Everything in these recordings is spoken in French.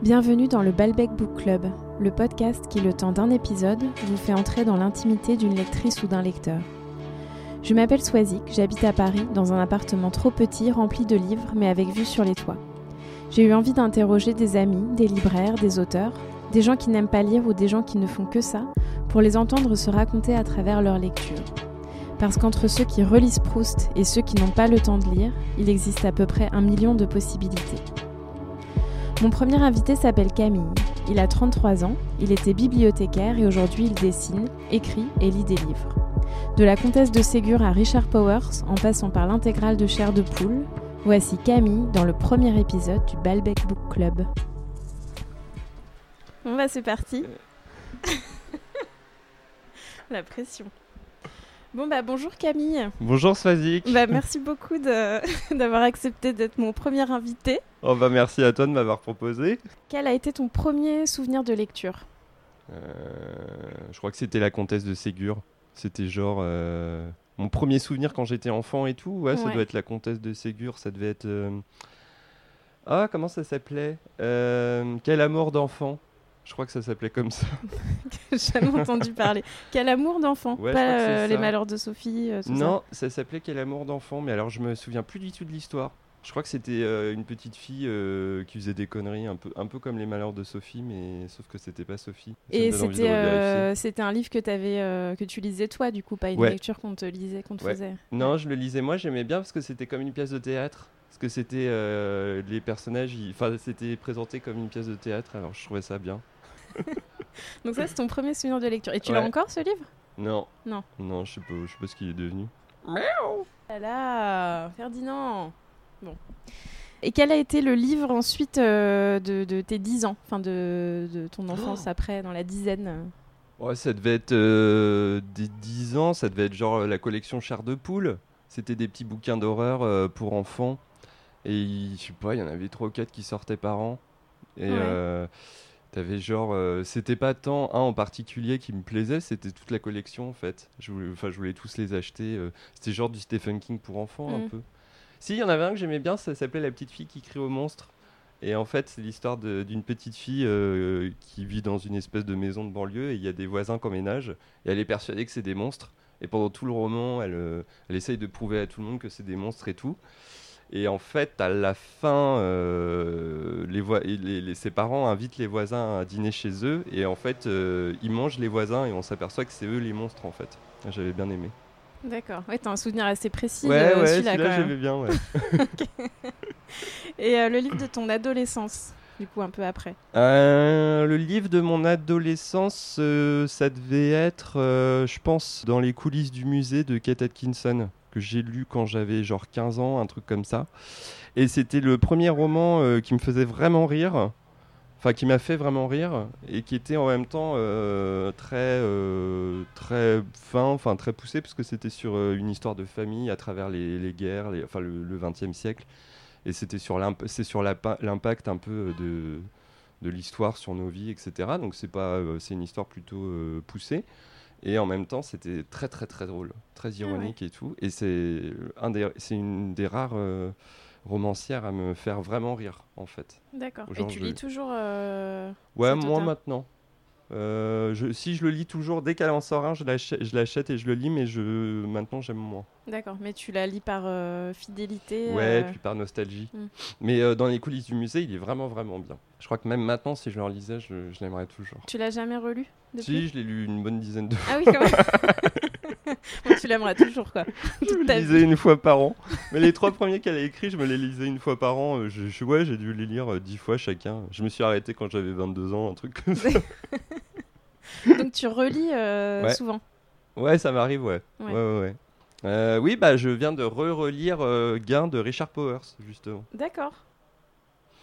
Bienvenue dans le Balbec Book Club, le podcast qui, le temps d'un épisode, vous fait entrer dans l'intimité d'une lectrice ou d'un lecteur. Je m'appelle Swazik, j'habite à Paris dans un appartement trop petit rempli de livres mais avec vue sur les toits. J'ai eu envie d'interroger des amis, des libraires, des auteurs, des gens qui n'aiment pas lire ou des gens qui ne font que ça, pour les entendre se raconter à travers leur lecture. Parce qu'entre ceux qui relisent Proust et ceux qui n'ont pas le temps de lire, il existe à peu près un million de possibilités. Mon premier invité s'appelle Camille. Il a 33 ans, il était bibliothécaire et aujourd'hui il dessine, écrit et lit des livres. De la comtesse de Ségur à Richard Powers, en passant par l'intégrale de Chair de Poule, voici Camille dans le premier épisode du Balbec Book Club. Bon bah c'est parti. La pression. Bon bah bonjour Camille. Bonjour Swazik. Bah merci beaucoup d'avoir accepté d'être mon premier invité. Oh bah merci à toi de m'avoir proposé. Quel a été ton premier souvenir de lecture? Euh, je crois que c'était la comtesse de Ségur. C'était genre euh, mon premier souvenir quand j'étais enfant et tout. Ouais, ça doit être la comtesse de Ségur. Ça devait être. euh, Ah, comment ça s'appelait? Quel amour d'enfant? Je crois que ça s'appelait comme ça. J'ai jamais entendu parler. Quel amour d'enfant Ouais, Pas euh, les malheurs de Sophie euh, non, ça s'appelait Quel amour d'enfant. Mais alors je me souviens plus du tout de l'histoire. Je crois que c'était euh, une petite fille euh, qui faisait des conneries, un peu, un peu comme les malheurs de Sophie, mais sauf que c'était pas Sophie. Et c'était euh, c'était un livre que, avais, que tu lisais toi, du coup, pas une Ouais. lecture qu'on te lisait, qu'on te Ouais. faisait. Non, je le lisais moi, j'aimais bien parce que c'était comme une pièce de théâtre. Parce que c'était les personnages, enfin c'était présenté comme une pièce de théâtre, alors je trouvais ça bien. Donc ça, c'est ton premier souvenir de lecture. Et tu Ouais. l'as encore, ce livre? Non. Non. Non, je sais pas, je sais pas ce qu'il est devenu. Ah là, Ferdinand Bon. Et quel a été le livre ensuite euh, de, de tes 10 ans? Enfin, de, de ton enfance Oh. après, dans la dizaine Ouais, ça devait être euh, des 10 ans, ça devait être genre la collection Chair de poule. C'était des petits bouquins d'horreur euh, pour enfants. Et je sais pas, il y en avait 3 ou 4 qui sortaient par an. Et Ouais. T'avais genre. euh, c'était pas tant un en particulier qui me plaisait, c'était toute la collection en fait. Je voulais, enfin, je voulais tous les acheter. euh, c'était genre du Stephen King pour enfants un Mm. peu. Si, il y en avait un que j'aimais bien, ça s'appelait La petite fille qui crie au monstre. Et en fait, c'est l'histoire de- d'une petite fille euh, qui vit dans une espèce de maison de banlieue et il y a des voisins qui emménagent et elle est persuadée que c'est des monstres. Et pendant tout le roman, elle, euh, elle essaye de prouver à tout le monde que c'est des monstres et tout. Et en fait, à la fin, euh, les ses parents invitent les voisins à dîner chez eux et en fait, euh, ils mangent les voisins et on s'aperçoit que c'est eux les monstres en fait. J'avais bien aimé. D'accord. Ouais, t'as un souvenir assez précis ouais, de ouais, celui-là, quand même. j'aimais bien, ouais. Et euh, le livre de ton adolescence, du coup, un peu après? Le livre de mon adolescence, ça devait être, je pense, dans les coulisses du musée de Kate Atkinson, que j'ai lu quand j'avais genre 15 ans, un truc comme ça. Et c'était le premier roman euh, qui me faisait vraiment rire, enfin qui m'a fait vraiment rire, et qui était en même temps euh, très, euh, très fin, enfin très poussé, parce que c'était sur une histoire de famille à travers les, guerres, enfin le, 20e siècle. Et c'était sur l'impact un peu de, de l'histoire sur nos vies, etc. Donc c'est pas, c'est une histoire plutôt poussée. Et en même temps, c'était très très très drôle, très ironique et tout. Et c'est un une des rares euh, romancières à me faire vraiment rire, en fait. D'accord. Et tu je- lis toujours. euh, Ouais, moi auteur maintenant. Euh, je, si je le lis toujours, dès qu'elle en sort un, je l'achète, et je le lis, mais je, maintenant j'aime moins. D'accord. Mais tu la lis par euh, fidélité. Ouais, euh, puis par nostalgie. Mm. Mais dans les coulisses du musée, il est vraiment vraiment bien. Je crois que même maintenant, si je le relisais, je, je l'aimerais toujours. Tu l'as jamais relu depuis? Si, je l'ai lu une bonne dizaine de fois. Ah oui, quand même. Bon, tu l'aimeras toujours, quoi. Je ta lisais une fois par an. Mais les trois premiers qu'elle a écrits, je me les lisais une fois par an. Euh, Je, je- ouais, j'ai dû les lire euh, dix fois chacun. Je me suis arrêté quand j'avais 22 ans, un truc comme ça. Donc tu relis euh, Ouais. souvent. Ouais, ça m'arrive, ouais. Ouais. Ouais. Euh, oui, bah, je viens de re-relire euh, Gain de Richard Powers, justement. D'accord.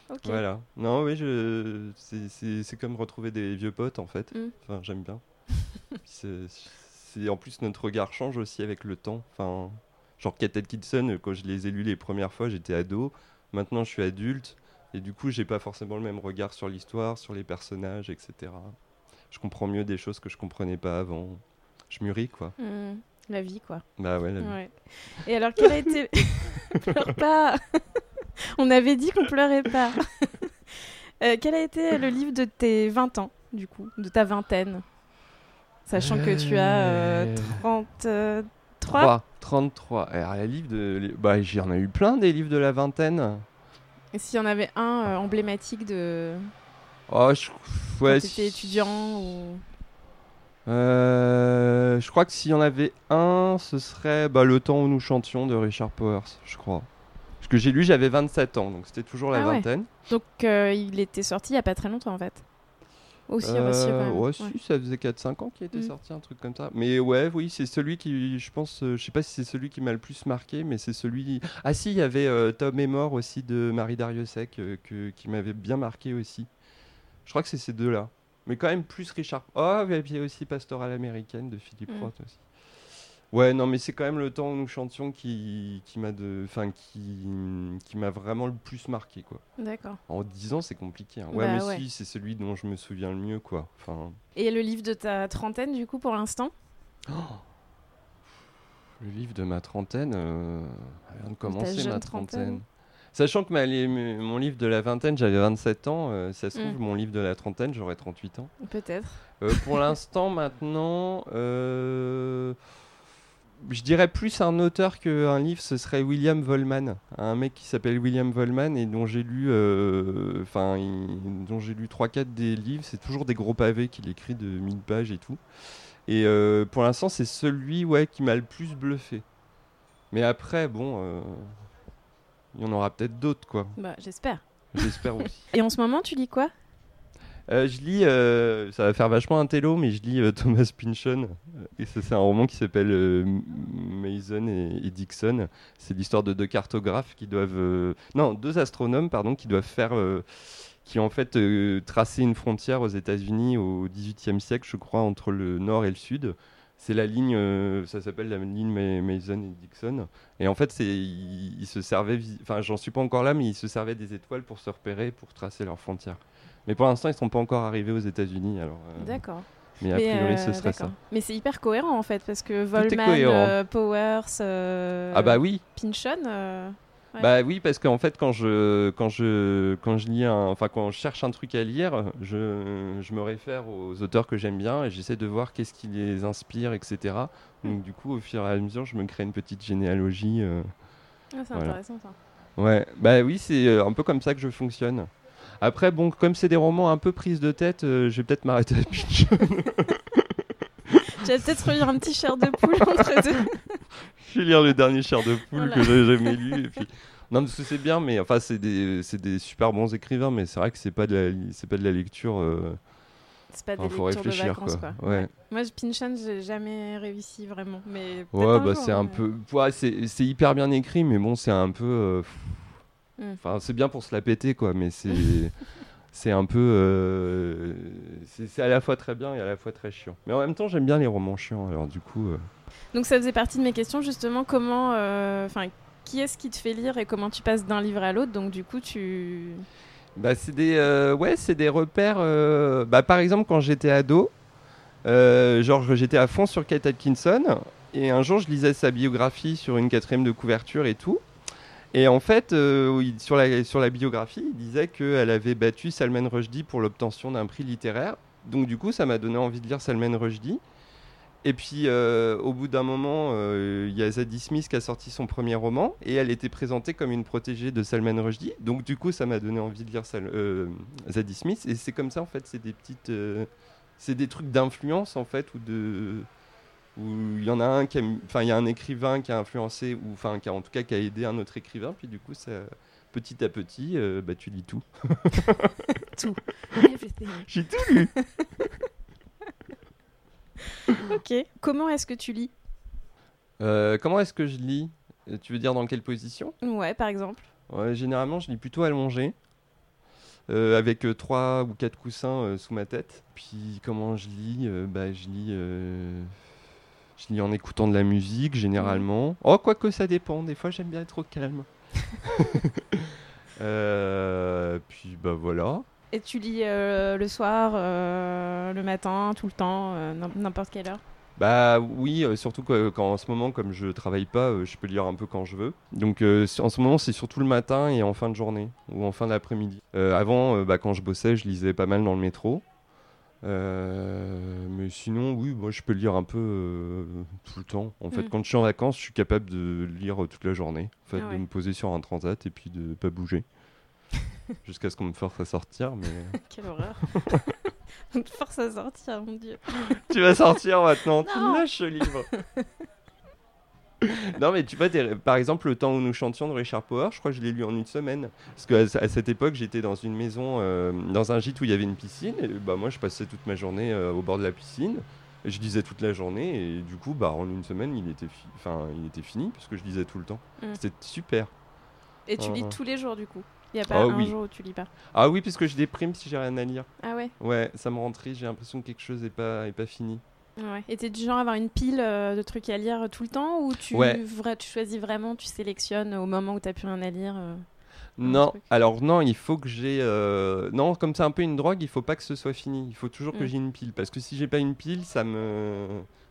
Ok. Voilà. Non, oui, je... c'est comme retrouver des vieux potes, en fait. Mm. Enfin, j'aime bien. c'est c'est- En plus, notre regard change aussi avec le temps. Enfin, genre Kate Atkinson, quand je les ai lus les premières fois, j'étais ado. Maintenant, je suis adulte. Et du coup, j'ai pas forcément le même regard sur l'histoire, sur les personnages, etc. Je comprends mieux des choses que je comprenais pas avant. Je mûris, quoi. Hmm, La vie, quoi. Bah ouais, la vie. Ouais. Et alors, quel a été. Pleure pas On avait dit qu'on pleurait pas. Euh, quel a été le livre de tes 20 ans, du coup, de ta vingtaine? Sachant que tu as euh, 33 3, 33. Alors, les livres de... Bah, j'en ai eu plein des livres de la vingtaine. Et s'il y en avait un euh, emblématique de Oh, je... Ouais, tu étais si- étudiant ou... Euh, je crois que s'il y en avait un, ce serait bah, Le temps où nous chantions de Richard Powers, je crois. Parce que j'ai lu, j'avais 27 ans, donc c'était toujours la Ah ouais. vingtaine. Donc euh, il était sorti il y a pas très longtemps en fait. Aussi, Euh, aussi, quand même. ouais, Ouais. si, ça faisait 4-5 ans qu'il était Mm. sorti, un truc comme ça. Mais ouais, oui, c'est celui qui, je pense, euh, je sais pas si c'est celui qui m'a le plus marqué, mais c'est celui. Ah si, il y avait euh, Tom est mort aussi de Marie Dariussec euh, que, qui m'avait bien marqué aussi. Je crois que c'est ces deux-là. Mais quand même plus Richard. Oh, et puis il y a aussi Pastorale américaine de Philippe Mm. Roth aussi. Ouais, non, mais c'est quand même le temps où nous chantions qui, qui m'a de, enfin qui, qui m'a vraiment le plus marqué quoi. D'accord. En 10 ans, c'est compliqué. hein. Ouais, Bah mais ouais. si, c'est celui dont je me souviens le mieux quoi. Enfin. Et le livre de ta trentaine du coup pour l'instant? Le livre de ma trentaine, euh, elle vient de commencer ma trentaine. trentaine. Sachant que ma- mon livre de la vingtaine, j'avais 27 ans. euh, ça se trouve, Mm. mon livre de la trentaine, j'aurais 38 ans. Peut-être. Euh, pour l'instant, maintenant, euh, je dirais plus un auteur qu'un livre, ce serait William Vollman. Un mec qui s'appelle William Vollman et dont j'ai lu, euh, enfin, dont j'ai lu 3-4 des livres. C'est toujours des gros pavés qu'il écrit de 1000 pages et tout. Et euh, pour l'instant, c'est celui ouais, qui m'a le plus bluffé. Mais après, bon, euh, il y en aura peut-être d'autres, quoi. Bah j'espère. J'espère aussi. Et en ce moment tu lis quoi? Euh, je lis, euh, ça va faire vachement un télo, mais je lis euh, Thomas Pynchon. Et c'est un roman qui s'appelle Mason et, Dixon. C'est l'histoire de deux cartographes qui doivent. non, deux astronomes, pardon, qui doivent faire. qui ont en fait tracé une frontière aux États-Unis au XVIIIe siècle, je crois, entre le nord et le sud. C'est la ligne, ça s'appelle la ligne Ma- Mason et Dixon. Et en fait, ils, ils se servaient, enfin, j'en suis pas encore là, mais ils se servaient des étoiles pour se repérer, pour tracer leurs frontières. Mais pour l'instant, ils sont pas encore arrivés aux États-Unis, alors. euh, D'accord. mais a Mais, priori, euh, ce serait ça. Mais c'est hyper cohérent en fait parce que Volman, euh, Powers, euh, Ah bah oui. Ouais. Bah oui, parce qu'en fait, quand je, quand je, quand je lis, un, enfin quand je cherche un truc à lire, je, je me réfère aux auteurs que j'aime bien et j'essaie de voir qu'est-ce qui les inspire, etc. Donc du coup, au fur et à mesure, je me crée une petite généalogie. ah, c'est Voilà. intéressant ça. Ouais, bah oui, c'est un peu comme ça que je fonctionne. Après, bon, comme c'est des romans un peu prises de tête, euh, je vais peut-être m'arrêter à Pitch. J'allais peut-être relire un petit chair de poule entre deux. je vais lire le dernier chair de poule Voilà. que j'ai jamais lu. Et puis... Non, parce que c'est bien, mais enfin, c'est des, c'est des super bons écrivains, mais c'est vrai que c'est pas de la, c'est pas de la lecture. euh, C'est pas des enfin, lectures de vacances quoi. quoi. Ouais. Moi, je- Pynchon, j'ai jamais réussi vraiment. Mais Ouais, un bah c'est un peu. Ouais, c'est c'est hyper bien écrit, mais bon, c'est un peu. euh, Mm. Enfin, c'est bien pour se la péter, quoi, mais c'est. c'est un peu. euh, C'est à la fois très bien et à la fois très chiant. Mais en même temps, j'aime bien les romans chiants, alors du coup. euh, Donc ça faisait partie de mes questions justement. Comment, euh, enfin, qui est-ce qui te fait lire et comment tu passes d'un livre à l'autre? Donc du coup, tu. Bah, c'est des, ouais, c'est des repères. Bah, par exemple, quand j'étais ado, genre j'étais à fond sur Kate Atkinson, et un jour je lisais sa biographie sur une quatrième de couverture et tout. Et en fait, euh, sur, la, biographie, il disait qu'elle avait battu Salman Rushdie pour l'obtention d'un prix littéraire. Donc du coup, ça m'a donné envie de lire Salman Rushdie. Et puis, euh, au bout d'un moment, euh, il y a Zadie Smith qui a sorti son premier roman, et elle était présentée comme une protégée de Salman Rushdie. Donc du coup, ça m'a donné envie de lire Sal- Zadie Smith. Et c'est comme ça, en fait, c'est des petites... c'est des trucs d'influence, en fait, ou de... Où il y en a un qui enfin il y a un écrivain qui a influencé ou enfin qui a en tout cas qui a aidé un autre écrivain puis du coup ça petit à petit euh, bah tu lis tout Everything. j'ai tout lu ok. Comment est-ce que tu lis? Euh, comment est-ce que je lis? Euh, tu veux dire dans quelle position? Ouais, par exemple. Ouais, généralement, je lis plutôt allongé, euh, avec euh, trois ou quatre coussins euh, sous ma tête. Puis, comment je lis? Euh, Bah, je lis, euh, je lis en écoutant de la musique, généralement. Oh, quoique ça dépend. Des fois, j'aime bien être au calme. Euh, puis, bah voilà. Et tu lis euh, le soir, euh, le matin, tout le temps, euh, n'im- n'importe quelle heure? Bah oui, euh, surtout que- quand en ce moment, comme je travaille pas, euh, je peux lire un peu quand je veux. Donc euh, en ce moment, c'est surtout le matin et en fin de journée ou en fin d'après-midi. Euh, avant, euh, bah, quand je bossais, je lisais pas mal dans le métro. Euh, mais sinon, oui, moi je peux lire un peu euh, tout le temps. En fait, Mm. quand je suis en vacances, je suis capable de lire euh, toute la journée. En fait, Ah de me poser sur un transat et puis de pas bouger. Jusqu'à ce qu'on me force à sortir, mais... Quelle horreur. On te force à sortir, mon dieu. tu vas sortir maintenant, tu Non. me lâches ce livre. non mais tu vois, par exemple, le temps où nous chantions de Richard Power, je crois que je l'ai lu en une semaine. Parce qu'à à cette époque, j'étais dans une maison, euh, dans un gîte où il y avait une piscine. Et bah, moi, je passais toute ma journée euh, au bord de la piscine. Et je lisais toute la journée. Et du coup, bah, en une semaine, il était, il était fini, parce que je lisais tout le temps. Mm. C'était super. Et tu lis Ah. tous les jours, du coup? Il n'y a pas Ah un oui. jour où tu lis pas? Ah oui, parce que je déprime si j'ai rien à lire. Ah ouais? Ouais, ça me rend triste, j'ai l'impression que quelque chose n'est pas, est pas fini. Ouais. Et t'es du genre à avoir une pile euh, de trucs à lire tout le temps ou tu, Ouais. vra- tu choisis vraiment, tu sélectionnes au moment où t'as plus rien à lire euh, Non, alors non, il faut que j'ai. euh, Non, comme c'est un peu une drogue, il faut pas que ce soit fini. Il faut toujours que Mm. j'ai une pile. Parce que si j'ai pas une pile, ça me,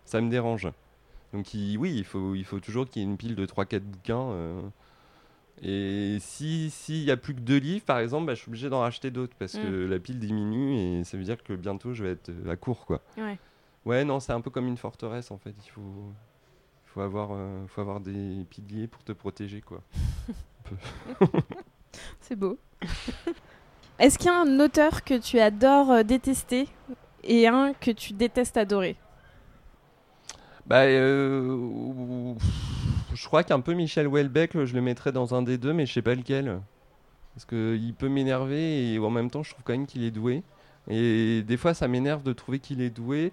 ça me dérange. Donc il- oui, il faut, il faut toujours qu'il y ait une pile de 3-4 bouquins. euh. Et si s'il y a plus que deux livres, par exemple, bah, je suis obligé d'en racheter d'autres parce que la pile diminue et ça veut dire que bientôt je vais être euh, à court, quoi. Ouais. Ouais, non, c'est un peu comme une forteresse en fait. Il faut, faut avoir, euh, faut avoir des piliers pour te protéger, quoi. C'est beau. Est-ce qu'il y a un auteur que tu adores euh, détester et un que tu détestes adorer? Bah, euh, je crois qu'un peu Michel Houellebecq, je le mettrais dans un des deux, mais je sais pas lequel. Parce qu'il peut m'énerver et en même temps, je trouve quand même qu'il est doué. Et des fois, ça m'énerve de trouver qu'il est doué.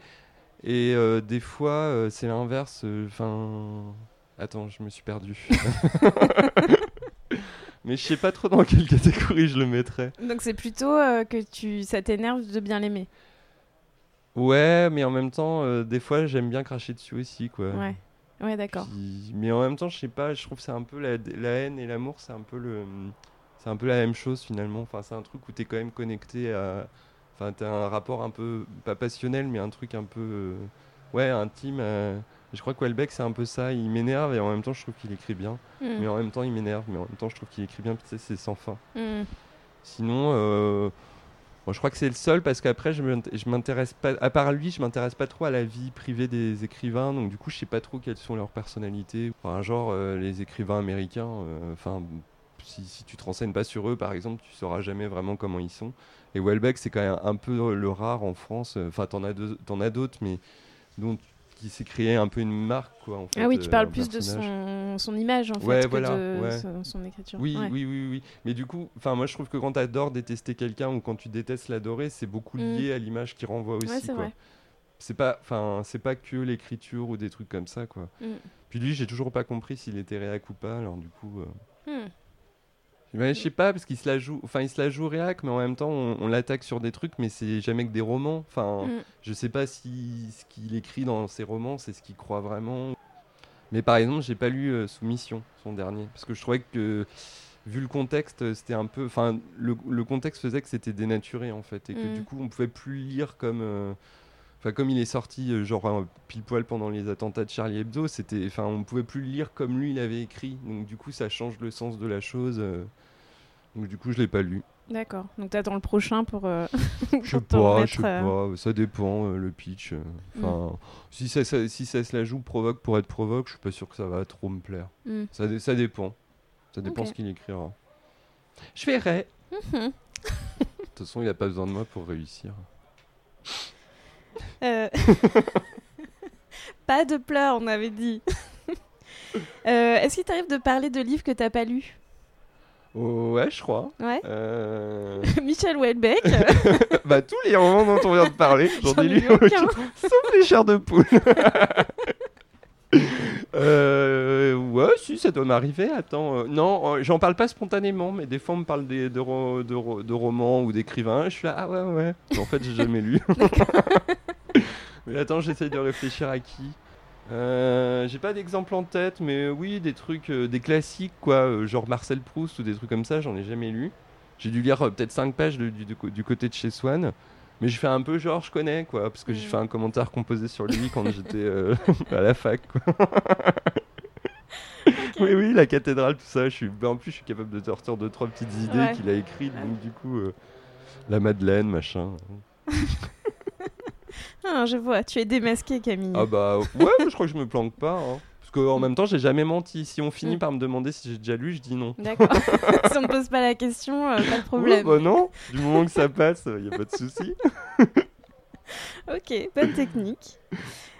Et euh, des fois, euh, c'est l'inverse. Enfin. Attends, je me suis perdu. mais je sais pas trop dans quelle catégorie je le mettrais. Donc c'est plutôt euh, que tu, ça t'énerve de bien l'aimer. Ouais, mais en même temps, euh, des fois, j'aime bien cracher dessus aussi, quoi. Ouais. Ouais, d'accord. Puis- Mais en même temps, je sais pas, je trouve que c'est un peu la, la haine et l'amour, c'est un peu le, c'est un peu la même chose finalement. Enfin, c'est un truc où t'es quand même connecté à, enfin, t'as un rapport un peu pas passionnel, mais un truc un peu, euh, ouais, intime. euh. Je crois que Welbeck, c'est un peu ça. Il m'énerve et en même temps, je trouve qu'il écrit bien. Mm. Mais en même temps, il m'énerve, mais en même temps, je trouve qu'il écrit bien. C'est sans fin. Mm. Sinon, euh, bon, je crois que c'est le seul parce qu'après, je m'int- je m'intéresse pas, à part lui, je m'intéresse pas trop à la vie privée des écrivains. Donc, du coup, je sais pas trop quelles sont leurs personnalités. Enfin, genre, euh, les écrivains américains, euh, enfin, si, si tu te renseignes pas sur eux, par exemple, tu sauras jamais vraiment comment ils sont. Et Welbeck, c'est quand même un peu le rare en France. Enfin, t'en as deux- t'en as d'autres, mais dont qui s'est créé un peu une marque, quoi. En fait, Ah oui, tu euh, parles un plus de son, son image en fait Ouais, que voilà, de ouais. son, son écriture. Oui, Ouais. oui, oui, oui. Mais du coup, enfin, moi, je trouve que quand tu adores détester quelqu'un ou quand tu détestes l'adorer, c'est beaucoup Mm. lié à l'image qu'il renvoie aussi. Ouais, c'est quoi. vrai. C'est pas, enfin, c'est pas que l'écriture ou des trucs comme ça, quoi. Mm. Puis lui, j'ai toujours pas compris s'il était réac ou pas. Alors du coup, euh, Mm. Ouais, je sais pas parce qu'il se la joue, enfin, il se la joue réac, mais en même temps, on, on l'attaque sur des trucs, mais c'est jamais que des romans. Enfin, Mm. je sais pas si ce qu'il écrit dans ses romans, c'est ce qu'il croit vraiment. Mais par exemple, j'ai pas lu euh, Soumission, son dernier, parce que je trouvais que vu le contexte, c'était un peu, enfin, le, le contexte faisait que c'était dénaturé en fait, et que Mm. du coup, on pouvait plus lire comme, euh, enfin, comme il est sorti euh, genre euh, pile poil pendant les attentats de Charlie Hebdo, c'était, enfin, on pouvait plus le lire comme lui il avait écrit, donc du coup, ça change le sens de la chose. euh, donc du coup, je l'ai pas lu. D'accord. Donc t'attends le prochain pour. euh, Je sais pas, remettre, je sais euh, pas, ça dépend euh, le pitch. euh. Enfin, si, ça, ça- si ça se la joue provoque pour être provoque, je suis pas sûr que ça va trop me plaire. Mm. Ça, dé- ça dépend. Ça dépend Ok. ce qu'il écrira. Je verrai. Mhm. De toute façon, il a pas besoin de moi pour réussir. Euh, Pas de pleurs, on avait dit. Euh, Est-ce qu'il t'arrive de parler de livres que t'as pas lus? Ouais, je crois. Ouais. Euh, Michel Houellebecq. bah, tous les romans dont on vient de parler, j'en ai lu lu aucun. sauf les chairs de poule. Euh, ouais, si, ça doit m'arriver. Attends, euh, non, euh, j'en parle pas spontanément, mais des fois on me parle des, de, ro- de, ro- de romans ou d'écrivains. Je suis là, ah ouais, ouais. Mais En fait, j'ai jamais lu. mais attends, j'essaye de réfléchir à qui. Euh, j'ai pas d'exemple en tête, mais oui, des trucs, des classiques, quoi, genre Marcel Proust ou des trucs comme ça, j'en ai jamais lu. J'ai dû lire peut-être 5 pages de- du côté de chez Swann. Mais je fais un peu genre, je connais, quoi, parce que j'ai Mm. fait un commentaire composé sur lui quand j'étais euh, à la fac, quoi. Oui, oui, la cathédrale, tout ça. Je suis... ben, en plus, je suis capable de sortir deux, trois petites idées Ouais. qu'il a écrites, donc du coup, euh, la Madeleine, machin. Ah, je vois, tu es démasqué, Camille. Ah bah, ouais, je crois que je me planque pas, hein. Parce qu'en même temps, j'ai jamais menti. Si on finit Mm. par me demander si j'ai déjà lu, je dis non. D'accord. si on ne pose pas la question, euh, pas de problème. bah non, du moment que ça passe, il y a pas de souci. Ok, bonne technique.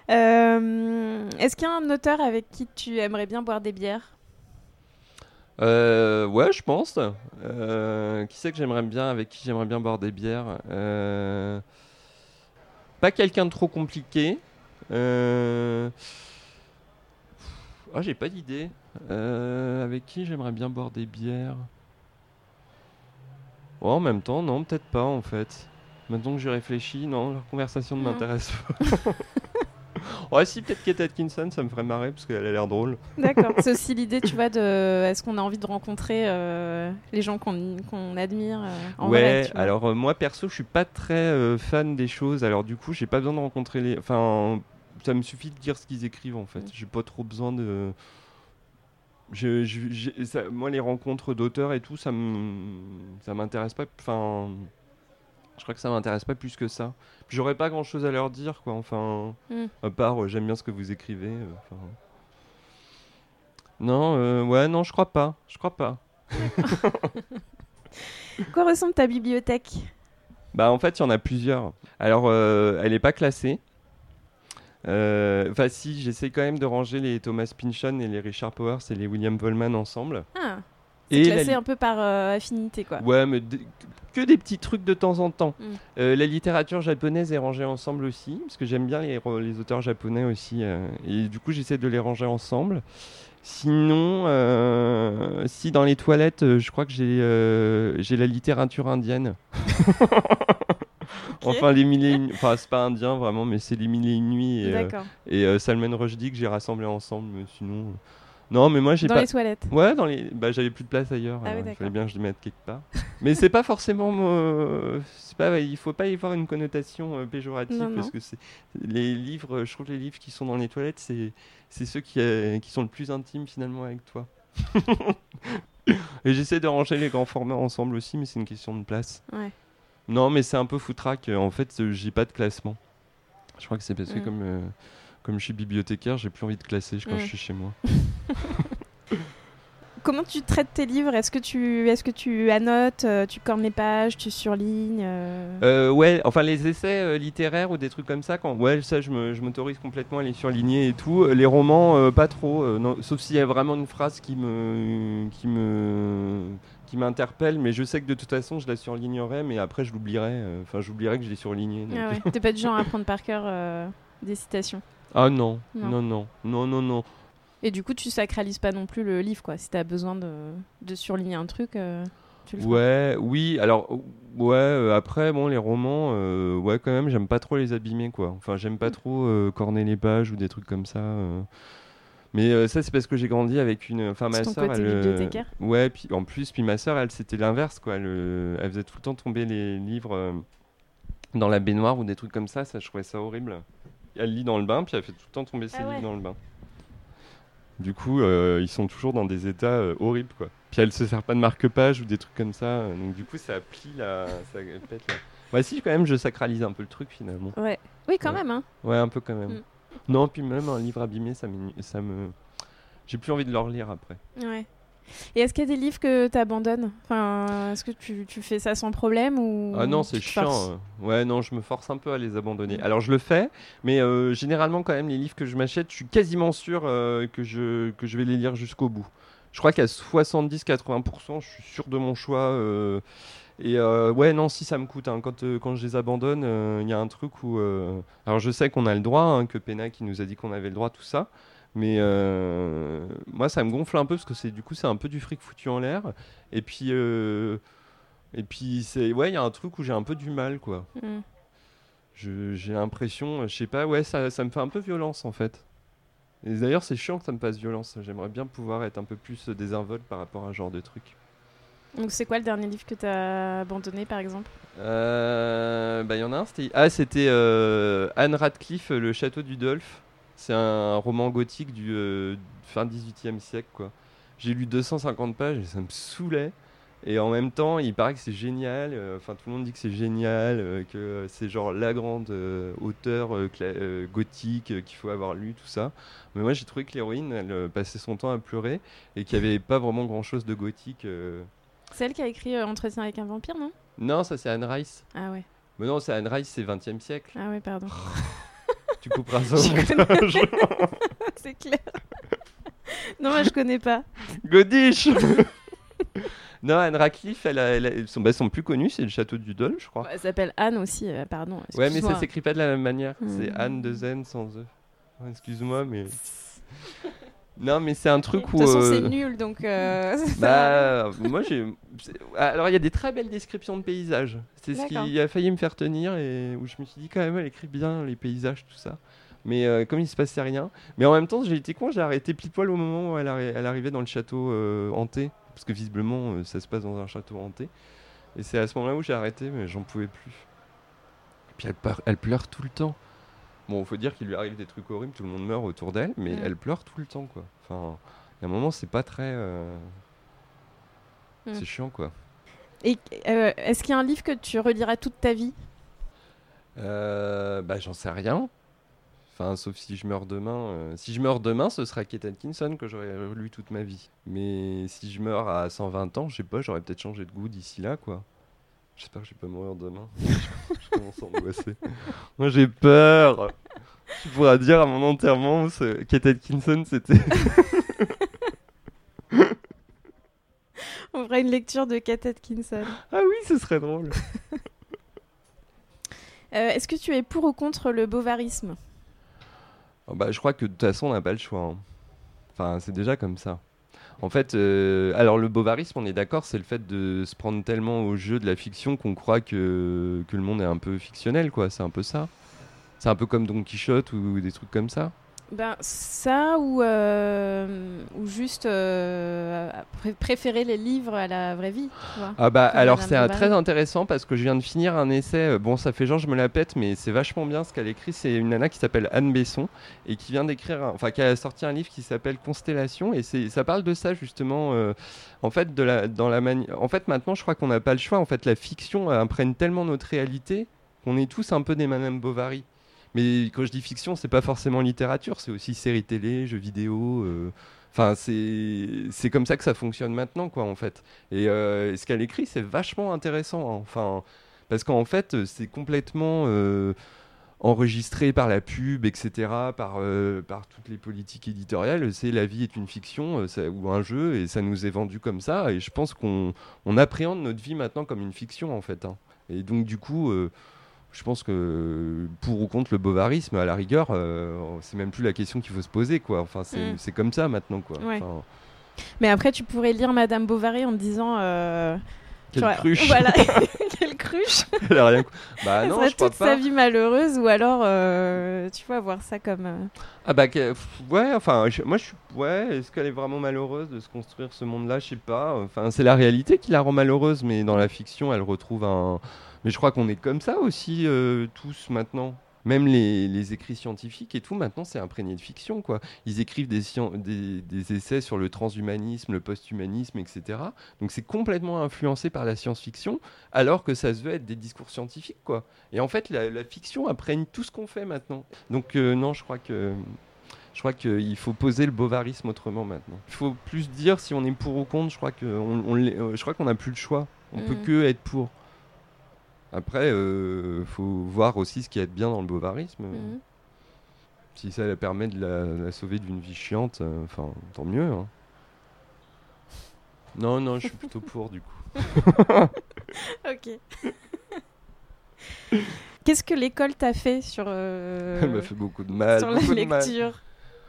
Euh, Est-ce qu'il y a un auteur avec qui tu aimerais bien boire des bières? Euh, ouais, je pense. Euh, qui c'est que j'aimerais bien, avec qui j'aimerais bien boire des bières? Euh, Pas quelqu'un de trop compliqué. Euh... Ah, j'ai pas d'idée. Euh, avec qui j'aimerais bien boire des bières? Oh, En même temps, non, peut-être pas en fait. Maintenant que j'y réfléchis, non, leur conversation ne m'intéresse pas. ouais, si, peut-être Kate Atkinson, ça me ferait marrer parce qu'elle a l'air drôle. D'accord. C'est aussi l'idée, tu vois, de est-ce qu'on a envie de rencontrer euh, les gens qu'on admire euh, en ouais, vrai, alors euh, moi perso, je suis pas très fan des choses. Alors du coup, j'ai pas besoin de rencontrer les. Enfin, ça me suffit de dire ce qu'ils écrivent en fait. Mm. J'ai pas trop besoin de. Je, je- j'ai- ça- moi, les rencontres d'auteurs et tout, ça m'intéresse pas. Enfin, je crois que ça m'intéresse pas plus que ça. J'aurais pas grand chose à leur dire, quoi. Enfin, Mm. à part, euh, j'aime bien ce que vous écrivez. euh, enfin. Non, euh, ouais, non, je crois pas. Je crois pas. Quoi ressemble ta bibliothèque? Bah en fait, il y en a plusieurs. Alors, elle n'est pas classée. Euh, Enfin, si, j'essaie quand même de ranger les Thomas Pynchon et les Richard Powers et les William Volman ensemble. Ah, Et c'est la classé li- un peu par euh, affinité, quoi. Ouais, mais que des petits trucs de temps en temps. Mm. Euh, la littérature japonaise est rangée ensemble aussi, parce que j'aime bien les, les auteurs japonais aussi. euh, et du coup, j'essaie de les ranger ensemble. Sinon, euh, si dans les toilettes, euh, je crois que j'ai euh, j'ai la littérature indienne. Enfin, les mille et une... Enfin, c'est pas indien vraiment, mais c'est les mille et une nuits et, euh, D'accord. et euh, Salman Rushdie que j'ai rassemblé ensemble. Mais sinon, euh, non, mais moi j'ai Dans pas. les toilettes. Ouais, dans les. Bah, j'avais plus de place ailleurs. Ah oui, fallait bien que je les mette quelque part. mais c'est pas forcément. euh, c'est pas. Il faut pas y voir une connotation euh, péjorative Non, parce que c'est les livres. Je trouve les livres qui sont dans les toilettes, c'est c'est ceux qui euh, qui sont le plus intimes finalement avec toi. et j'essaie de ranger les grands formats ensemble aussi, mais c'est une question de place. Ouais. Non, mais c'est un peu foutraque. En fait, euh, j'ai pas de classement. Je crois que c'est parce que Mm. comme euh, comme je suis bibliothécaire, j'ai plus envie de classer quand Mm. je suis chez moi. Comment tu traites tes livres? Est-ce que tu, est-ce que tu annotes, euh, tu cornes les pages, tu surlignes euh, Euh, ouais, enfin les essais littéraires ou des trucs comme ça, quand ouais, ça je m'autorise complètement à les surligner et tout. Les romans, pas trop, non, sauf s'il y a vraiment une phrase qui me qui me qui m'interpelle, mais je sais que de toute façon je la surlignerai, mais après je l'oublierai. euh, Enfin, j'oublierai que je l'ai surligné. donc. Ah ouais. T'es pas du genre à apprendre par cœur euh, des citations? Ah non, Non. non, non, non, non, non. Et du coup, tu sacralises pas non plus le livre, quoi. Si t'as besoin de, de surligner un truc, euh, tu le feras. Ouais, oui. Alors, euh, ouais. euh, après, bon, les romans, euh, ouais, quand même, j'aime pas trop les abîmer, quoi. Enfin, j'aime pas Mm. trop euh, corner les pages ou des trucs comme ça. Mais euh, ça, c'est parce que j'ai grandi avec une. Enfin, ma ton côté elle, euh, bibliothécaire. Ouais, puis en plus, puis ma sœur, elle, c'était l'inverse, quoi. Elle, euh, elle faisait tout le temps tomber les livres euh, dans la baignoire ou des trucs comme ça. Ça, je trouvais ça horrible. Elle lit dans le bain, puis elle fait tout le temps tomber ses Ah ouais. livres dans le bain. Du coup, euh, ils sont toujours dans des états horribles, quoi. Puis elle se sert pas de marque-page ou des trucs comme ça. Donc du coup, ça plie la, ça pète la. Ouais, si quand même, je sacralise un peu le truc finalement. Ouais. Oui, quand Ouais. même, hein. Ouais, un peu quand même. Mm. Non, puis même un livre abîmé, ça, ça me. J'ai plus envie de le relire après. Ouais. Et est-ce qu'il y a des livres que t'abandonnes? Enfin, est-ce que tu, tu fais ça sans problème ou Ah non, tu c'est chiant. euh. Ouais, non, je me force un peu à les abandonner. Mm. Alors je le fais, mais euh, généralement quand même les livres que je m'achète, je suis quasiment sûr euh, que, je, que je vais les lire jusqu'au bout. Je crois qu'à 70-80%, je suis sûr de mon choix. euh, et euh, ouais, non, si ça me coûte. hein. Quand, euh, quand je les abandonne, euh, il y a un truc où... Alors je sais qu'on a le droit, hein, que Pena qui nous a dit qu'on avait le droit, tout ça. Mais moi, ça me gonfle un peu parce que c'est du coup, c'est un peu du fric foutu en l'air. Et puis, et puis c'est ouais, il y a un truc où j'ai un peu du mal, quoi. Mm. Je- J'ai l'impression, je sais pas, ouais, ça, ça me fait un peu violence en fait. Et d'ailleurs, c'est chiant que ça me passe violence. J'aimerais bien pouvoir être un peu plus désinvolte par rapport à ce genre de truc. Donc c'est quoi le dernier livre que tu as abandonné par exemple? Euh, bah, il y en a un, c'était. Ah, c'était euh, Anne Radcliffe, Le Château du Dolph. C'est un roman gothique du euh, fin 18e siècle, quoi. J'ai lu 250 pages et ça me saoulait. Et en même temps, il paraît que c'est génial. euh, Enfin, tout le monde dit que c'est génial, euh, que euh, c'est genre la grande euh, auteure euh, euh, gothique euh, qu'il faut avoir lu, tout ça. Mais moi, j'ai trouvé que l'héroïne, elle euh, passait son temps à pleurer et qu'il n'y avait pas vraiment grand-chose de gothique. Celle qui a écrit euh, Entretien avec un vampire, non? Non, ça c'est Anne Rice. Ah ouais. Mais non, c'est Anne Rice, c'est 20e siècle. Ah ouais, pardon. Tu couperas ça au montage. c'est clair. non, moi je connais pas. Godiche Non, Anne Radcliffe, elle a, elle a- son, bah, son plus connu, c'est le château du Dol, je crois. Elle s'appelle Anne aussi, euh, pardon. ouais, mais ça s'écrit pas de la même manière. C'est Hmm. Anne de Zen sans E. Excuse-moi, mais. Non, mais c'est un De truc toute où. façon, euh, c'est nul donc. euh. Bah, moi j'ai. Alors, il y a des très belles descriptions de paysages. C'est ce qui a failli me faire tenir et où je me suis dit, quand même, elle écrit bien les paysages, tout ça. Mais euh, comme il se passait rien. Mais en même temps, j'ai été con, j'ai arrêté pile poil au moment où elle, arri- elle arrivait dans le château euh, hanté. Parce que visiblement, euh, ça se passe dans un château hanté. Et c'est à ce moment-là où j'ai arrêté, mais j'en pouvais plus. Et puis elle, elle pleure tout le temps. Bon, faut dire qu'il lui arrive des trucs horribles, tout le monde meurt autour d'elle, mais Mm. elle pleure tout le temps, quoi. Enfin, il a un moment, c'est pas très. euh, Mm. C'est chiant, quoi. Et euh, est-ce qu'il y a un livre que tu reliras toute ta vie? Euh, bah, j'en sais rien. Enfin, sauf si je meurs demain. Si je meurs demain, ce sera Kate Atkinson que j'aurais lu toute ma vie. Mais si je meurs à 120 ans, je sais pas, j'aurais peut-être changé de goût d'ici là, quoi. J'espère que je vais pas mourir demain. je commence à angoisser. Moi, j'ai peur. Tu pourras dire à mon enterrement, ce- Kate Atkinson, c'était. On fera une lecture de Kate Atkinson. ah oui, ce serait drôle. Euh, est-ce que tu es pour ou contre le bovarisme? Ah bah, je crois que de toute façon, on n'a pas le choix. hein. Enfin, c'est déjà comme ça. En fait, euh, alors le bovarisme, on est d'accord, c'est le fait de se prendre tellement au jeu de la fiction qu'on croit que, que le monde est un peu fictionnel, quoi. C'est un peu ça. C'est un peu comme Don Quichotte ou des trucs comme ça. Ben ça ou euh, ou juste euh, pré- préférer les livres à la vraie vie. Tu vois Ah bah alors c'est très intéressant parce que je viens de finir un essai, euh, bon ça fait genre je me la pète mais c'est vachement bien ce qu'elle écrit, c'est une nana qui s'appelle Anne Besson et qui vient d'écrire, enfin qui a sorti un livre qui s'appelle Constellation et ça parle de ça justement euh, en fait de la dans la mani- en fait maintenant je crois qu'on n'a pas le choix en fait la fiction imprègne tellement notre réalité qu'on est tous un peu des Madame Bovary. Mais quand je dis fiction, c'est pas forcément littérature, c'est aussi séries télé, jeux vidéo. euh, Enfin, c'est c'est comme ça que ça fonctionne maintenant, quoi, en fait. Et euh, ce qu'elle écrit, c'est vachement intéressant. parce qu'en fait, euh, c'est complètement euh, enregistré par la pub, etc., par, euh, par toutes les politiques éditoriales. C'est la vie est une fiction euh, ou un jeu, et ça nous est vendu comme ça. Et je pense qu'on on appréhende notre vie maintenant comme une fiction, en fait. hein. Et donc, du coup. Je pense que pour ou contre le bovarisme, à la rigueur, euh, c'est même plus la question qu'il faut se poser, quoi. Enfin, c'est Mm. c'est comme ça maintenant, quoi. Ouais. Enfin, Mais après, tu pourrais lire Madame Bovary en disant. euh, quelle genre, cruche Voilà, quelle cruche. Elle a rien. Bah non, serait je crois toute pas. sa vie malheureuse ou alors, euh, tu vois, voir ça comme. Ah bah ouais, enfin, je- moi je suis ouais. Est-ce qu'elle est vraiment malheureuse de se construire ce monde-là? Je sais pas. Enfin, c'est la réalité qui la rend malheureuse, mais dans la fiction, elle retrouve un. Mais je crois qu'on est comme ça aussi euh, tous maintenant. Même les, les écrits scientifiques et tout, maintenant c'est imprégné de fiction quoi. Ils écrivent des, des, des essais sur le transhumanisme, le posthumanisme, etc. Donc c'est complètement influencé par la science-fiction, alors que ça se veut être des discours scientifiques quoi. Et en fait, la, la fiction imprègne tout ce qu'on fait maintenant. Donc euh, non, je crois que je crois qu'il faut poser le bovarisme autrement maintenant. Il faut plus dire si on est pour ou contre. Je crois que on, on euh, je crois qu'on n'a plus le choix. On peut Mhm. que être pour. Après, euh, faut voir aussi ce qui est bien dans le bovarisme. mhm. Si ça la permet de la, la sauver d'une vie chiante, euh, enfin, tant mieux. hein. Non, non, je suis plutôt pour du coup. Ok. Qu'est-ce que l'école t'a fait sur, euh, Elle m'a fait beaucoup de mal. sur la de lecture?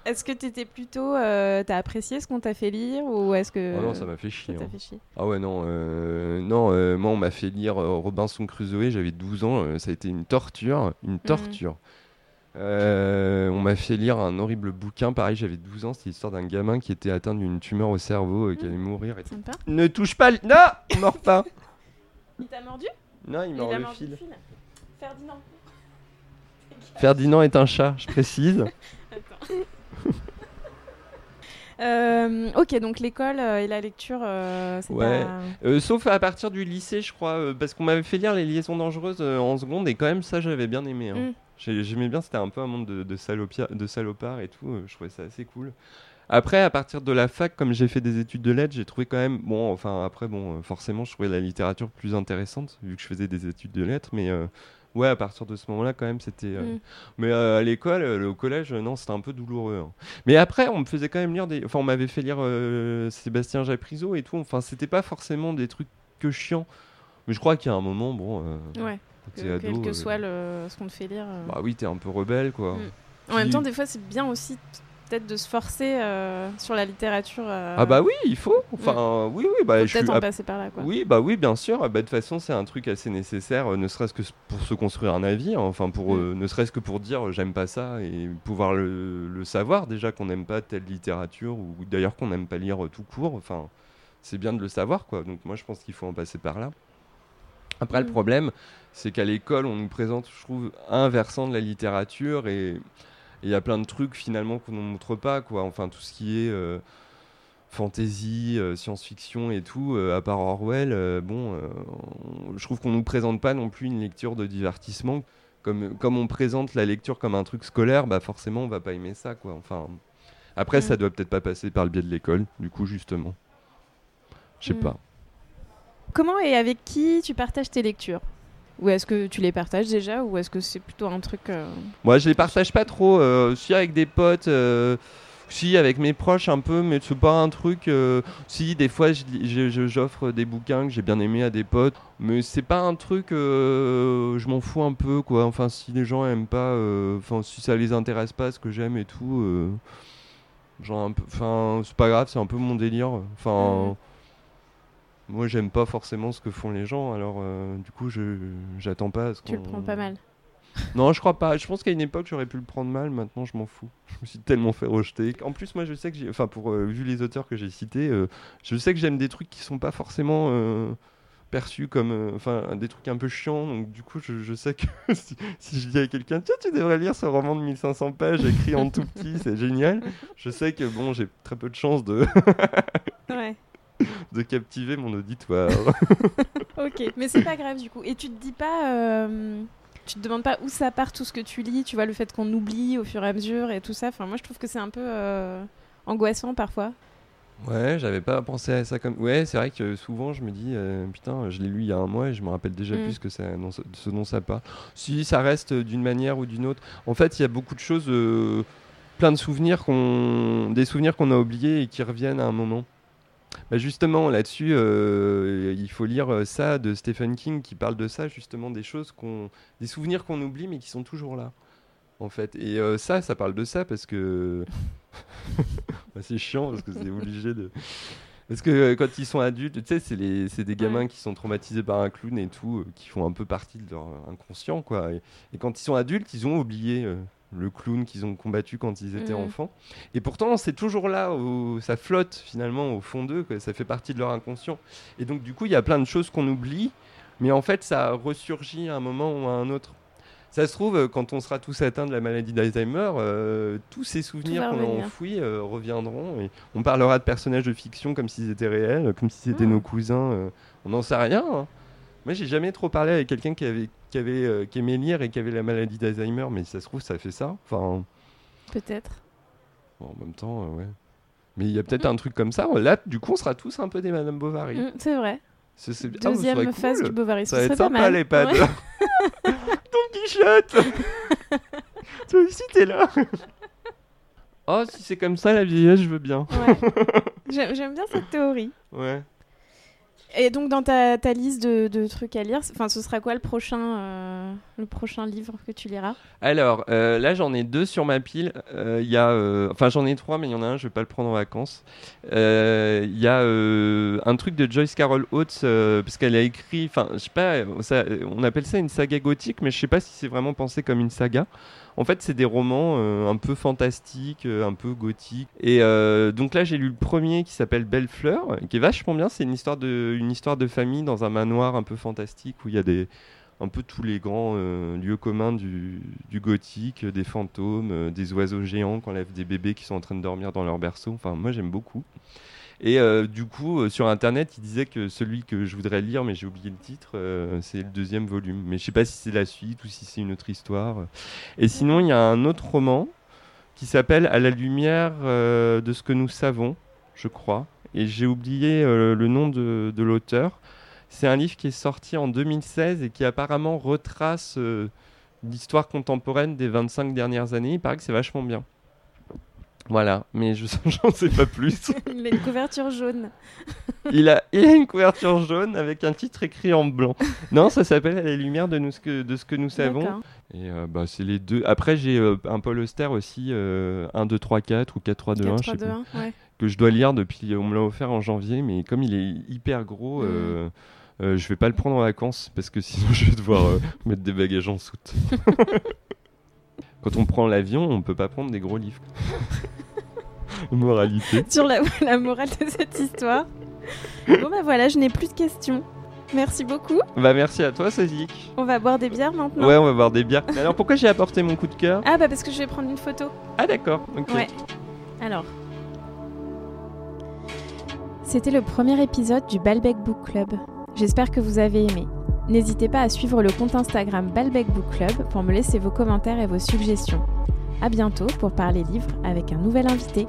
Est-ce que t'étais plutôt. euh, T'as apprécié ce qu'on t'a fait lire ou est-ce que. Oh non, ça m'a fait chier. hein. fait chier? Ah ouais, non, euh, non euh, moi on m'a fait lire euh, Robinson Crusoe, j'avais 12 ans, ça a été une torture, une torture. Euh, on m'a fait lire un horrible bouquin, pareil, j'avais 12 ans, c'était l'histoire d'un gamin qui était atteint d'une tumeur au cerveau et qui allait mourir. Et... Sympa. Ne touche pas, le- non, il mord pas. Il t'a mordu? Non, il mord Il a le mordu fil. le fil? Ferdinand. Ferdinand est un chat, je précise. Attends. Euh, ok, donc l'école euh, et la lecture, euh, c'est Ouais. pas... Sauf à partir du lycée, je crois, parce qu'on m'avait fait lire les liaisons dangereuses en seconde et quand même ça j'avais bien aimé. hein. Mm. J'ai- J'aimais bien, c'était un peu un monde de, de, salopia- de salopards et tout, je trouvais ça assez cool. Après, à partir de la fac, comme j'ai fait des études de lettres, j'ai trouvé quand même, bon, enfin après, bon, forcément, je trouvais la littérature plus intéressante vu que je faisais des études de lettres, mais euh, ouais, à partir de ce moment-là, quand même, c'était. euh, Mm. Mais euh, à l'école, euh, au collège, euh, non, c'était un peu douloureux. hein. Mais après, on me faisait quand même lire des. Enfin, on m'avait fait lire euh, Sébastien Japrisot et tout. Enfin, c'était pas forcément des trucs que chiants. Mais je crois qu'il y a un moment, bon, euh, Ouais, quand que- t'es ado, quel que euh, soit le, ce qu'on te fait lire. euh. bah oui, t'es un peu rebelle, quoi. Mm. En même temps, des fois, c'est bien aussi peut-être de se forcer euh, sur la littérature. euh, Ah bah oui, il faut. Enfin, oui, oui, bah je suis. peut-être en passer par là, quoi. Oui, bah oui, bien sûr. Bah, de toute façon, c'est un truc assez nécessaire, euh, ne serait-ce que pour se construire un avis, hein, enfin pour, Mm. ne serait-ce que pour dire j'aime pas ça et pouvoir le, le savoir déjà qu'on n'aime pas telle littérature ou d'ailleurs qu'on n'aime pas lire tout court. Enfin, c'est bien de le savoir, quoi. Donc moi, je pense qu'il faut en passer par là. Après, le Mm. problème, c'est qu'à l'école, on nous présente, je trouve, un versant de la littérature et il y a plein de trucs finalement qu'on ne montre pas, quoi. Enfin, tout ce qui est euh, fantasy, euh, science-fiction et tout, euh, à part Orwell, bon, on- je trouve qu'on nous présente pas non plus une lecture de divertissement. Comme, comme on présente la lecture comme un truc scolaire, bah forcément on va pas aimer ça, quoi. Enfin, après, Mm. ça doit peut-être pas passer par le biais de l'école, du coup, justement. Je sais Mm. pas. Comment et avec qui tu partages tes lectures? Ou est-ce que tu les partages déjà Ou est-ce que c'est plutôt un truc. euh, Moi, je les partage pas trop. Euh, si avec des potes, euh, si avec mes proches un peu, mais c'est pas un truc. euh, si des fois, j'offre des bouquins que j'ai bien aimés à des potes, mais c'est pas un truc. euh, je m'en fous un peu, quoi. Enfin, si les gens aiment pas, enfin, si ça les intéresse pas, ce que j'aime et tout, genre un peu. Enfin, c'est pas grave, c'est un peu mon délire. Enfin. Mhm. Moi, j'aime pas forcément ce que font les gens, alors euh, du coup, je j'attends pas à ce Tu le prends pas mal. non, je crois pas. Je pense qu'à une époque, j'aurais pu le prendre mal. Maintenant, je m'en fous. Je me suis tellement fait rejeter. En plus, moi, je sais que j'ai. Enfin, pour euh, vu les auteurs que j'ai cités, euh, je sais que j'aime des trucs qui sont pas forcément perçus comme. Enfin, des trucs un peu chiants. Donc, du coup, je, je sais que si, si je dis à quelqu'un, tiens, tu devrais lire ce roman de 1500 pages écrit en tout petit, c'est génial. Je sais que bon, j'ai très peu de chance de, Ouais. De captiver mon auditoire. Ok, mais c'est pas grave du coup. Et tu te dis pas. euh, Tu te demandes pas où ça part tout ce que tu lis, tu vois, le fait qu'on oublie au fur et à mesure et tout ça. Enfin, moi je trouve que c'est un peu euh, angoissant parfois. Ouais, j'avais pas pensé à ça comme. Ouais, c'est vrai que souvent je me dis, euh, putain, je l'ai lu il y a un mois et je me rappelle déjà Mm. plus que ça, dont ce, dont ça parle. Si ça reste d'une manière ou d'une autre. En fait, il y a beaucoup de choses, euh, plein de souvenirs qu'on, des souvenirs qu'on a oubliés et qui reviennent à un moment. Bah justement, là-dessus, euh, il faut lire euh, ça de Stephen King qui parle de ça, justement, des choses qu'on, des souvenirs qu'on oublie mais qui sont toujours là, en fait. Et euh, ça, ça parle de ça parce que bah, c'est chiant parce que c'est obligé de. Parce que euh, quand ils sont adultes, tu sais, c'est les- c'est des gamins qui sont traumatisés par un clown et tout, qui font un peu partie de leur inconscient, quoi. Et, et quand ils sont adultes, ils ont oublié le clown qu'ils ont combattu quand ils étaient Mhm. enfants. Et pourtant, c'est toujours là, où ça flotte finalement au fond d'eux, ça fait partie de leur inconscient. Et donc, du coup, il y a plein de choses qu'on oublie, mais en fait, ça ressurgit à un moment ou à un autre. Ça se trouve, quand on sera tous atteints de la maladie d'Alzheimer, euh, tous ces souvenirs qu'on a enfouis euh, reviendront. Et on parlera de personnages de fiction comme s'ils étaient réels, comme si c'était Hmm. nos cousins. euh, on n'en sait rien. hein. Moi, j'ai jamais trop parlé avec quelqu'un qui avait, qui avait, euh, qui aimait lire et qui avait la maladie d'Alzheimer, mais ça se trouve, ça fait ça. Enfin, Peut-être. bon, en même temps, euh, ouais. Mais il y a peut-être un truc comme ça. Là, du coup, on sera tous un peu des Madame Bovary. Mm, c'est vrai. C'est- c'est- ah, vous Deuxième phase cool. du Bovarisme. Ça va ce être sympa, mal. les pads. Ouais. Don Quichotte Toi aussi, t'es là Oh, si c'est comme ça, la vieillesse, je veux bien. Ouais. J'aime bien cette théorie. Ouais. Et donc dans ta, liste de, trucs à lire, enfin ce sera quoi le prochain, euh, le prochain livre que tu liras? Alors, euh, là, j'en ai deux sur ma pile. Euh, Il y a, euh, enfin, j'en ai trois, mais il y en a un, je vais pas le prendre en vacances. Euh, Il y a euh, un truc de Joyce Carol Oates, euh, parce qu'elle a écrit, enfin, je sais pas, on appelle ça une saga gothique, mais je sais pas si c'est vraiment pensé comme une saga. En fait, c'est des romans euh, un peu fantastiques, euh, un peu gothiques. Et euh, donc là, j'ai lu le premier qui s'appelle Belle Fleur, qui est vachement bien. C'est une histoire de, une histoire de famille dans un manoir un peu fantastique où il y a des, un peu tous les grands lieux communs du, du gothique, des fantômes, des oiseaux géants qui enlèvent des bébés qui sont en train de dormir dans leur berceau. Enfin, moi, j'aime beaucoup. Et euh, du coup, euh, sur Internet, il disait que celui que je voudrais lire, mais j'ai oublié le titre, euh, c'est le deuxième volume. Mais je sais pas si c'est la suite ou si c'est une autre histoire. Et sinon, il y a un autre roman qui s'appelle À la lumière de ce que nous savons, je crois. Et j'ai oublié le nom de, de l'auteur. C'est un livre qui est sorti en 2016 et qui apparemment retrace l'histoire contemporaine des 25 dernières années. Il paraît que c'est vachement bien. Voilà, mais je j'en sais pas plus. il a une couverture jaune. il, a, il a une couverture jaune avec un titre écrit en blanc. Non, ça s'appelle À la lumière de, nous, ce que, de ce que nous savons. Et euh, bah, c'est les deux. Après, j'ai euh, un Paul Auster aussi, euh, 1, 2, 3, 4 ou 4, 3, 2, 1, je sais pas. Que je dois lire depuis. On me l'a offert en janvier, mais comme il est hyper gros. Mm. Euh, je vais pas le prendre en vacances parce que sinon je vais devoir mettre des bagages en soute. Quand on prend l'avion, on peut pas prendre des gros livres. Moralité. Sur la, morale de cette histoire. Bon bah voilà, je n'ai plus de questions. Merci beaucoup. Bah merci à toi, Sazik. On va boire des bières maintenant. Ouais, on va boire des bières. alors pourquoi j'ai apporté mon coup de cœur? Ah bah parce que je vais prendre une photo. Ah d'accord. Ouais. Alors. C'était le premier épisode du Balbec Book Club. J'espère que vous avez aimé. N'hésitez pas à suivre le compte Instagram Balbec Book Club pour me laisser vos commentaires et vos suggestions. A bientôt pour parler livres avec un nouvel invité.